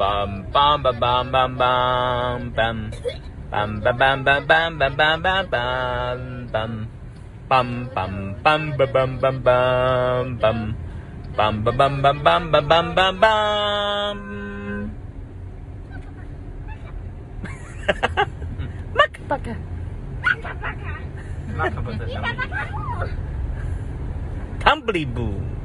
Bum bum bum bum bum bum bum. Bum bum bum bum bum bum bum bum bum bum. Bum bum bum bum bum bum bum bum. Bum bum bum bum bum bum bum bum bum. Tumbly boo.